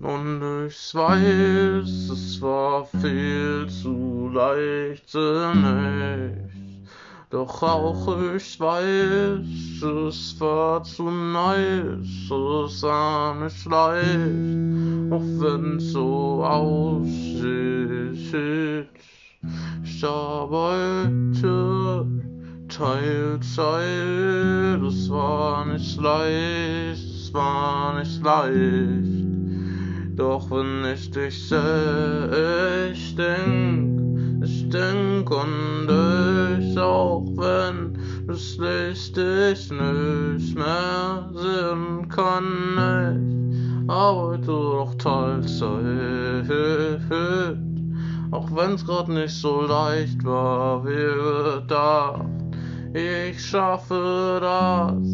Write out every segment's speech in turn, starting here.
Und ich weiß, es war viel zu leicht zunächst. Doch auch ich weiß, es war zu nice, es war nicht leicht, auch wenn's so aussieht. Ich arbeite Teilzeit, es war nicht leicht, es war nicht leicht. Doch wenn ich dich seh, ich denk, ich denk und ich, auch wenn das Licht ich nicht mehr sehen kann, ich arbeite doch Teilzeit. Auch wenn's grad nicht so leicht war, wie gedacht. Ich schaffe das,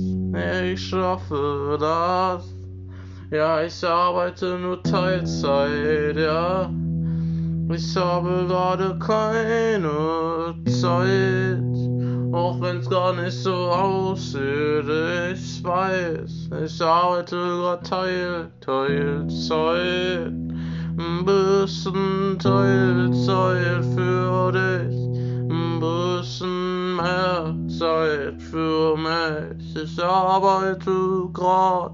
ich schaffe das. Ja, ich arbeite nur Teilzeit, ja. Ich habe gerade keine Zeit, auch wenn's gar nicht so aussieht. Ich weiß, ich arbeite gerade Teil, Teilzeit. Ein bisschen Teilzeit für dich, ein bisschen mehr Zeit für mich. Ich arbeite grad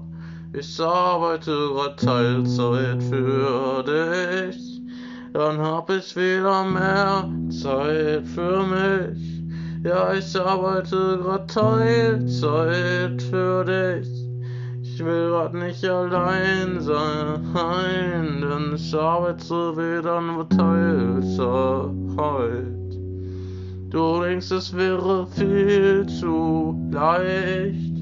ich arbeite grad Teilzeit für dich, dann hab ich wieder mehr Zeit für mich. Ja, ich arbeite grad Teilzeit für dich. Ich will grad nicht allein sein, denn ich arbeite wieder nur Teilzeit. Du denkst, es wäre viel zu leicht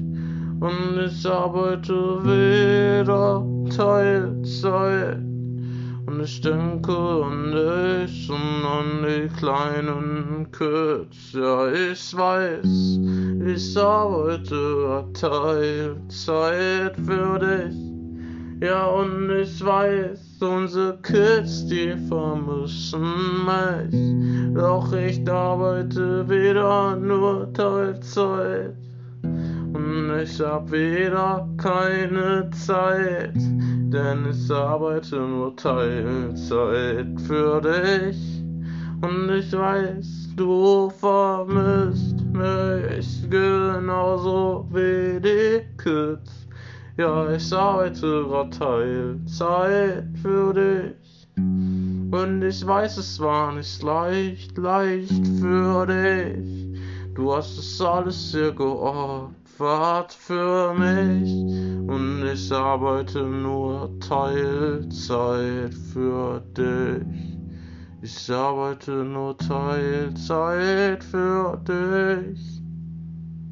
und ich arbeite wieder Teilzeit. Und ich denke an dich und an die kleinen Kids. Ja, ich weiß, ich arbeite Teilzeit für dich. Ja, und ich weiß, unsere Kids, die vermissen mich. Doch ich arbeite wieder nur Teilzeit. Und ich hab wieder keine Zeit, denn ich arbeite nur Teilzeit für dich. Und ich weiß, du vermisst mich genauso wie die Kids. Ja, ich arbeite grad Teilzeit für dich. Und ich weiß, es war nicht leicht, leicht für dich. Du hast es alles sehr geopfert für mich und ich arbeite nur Teilzeit für dich. Ich arbeite nur Teilzeit für dich.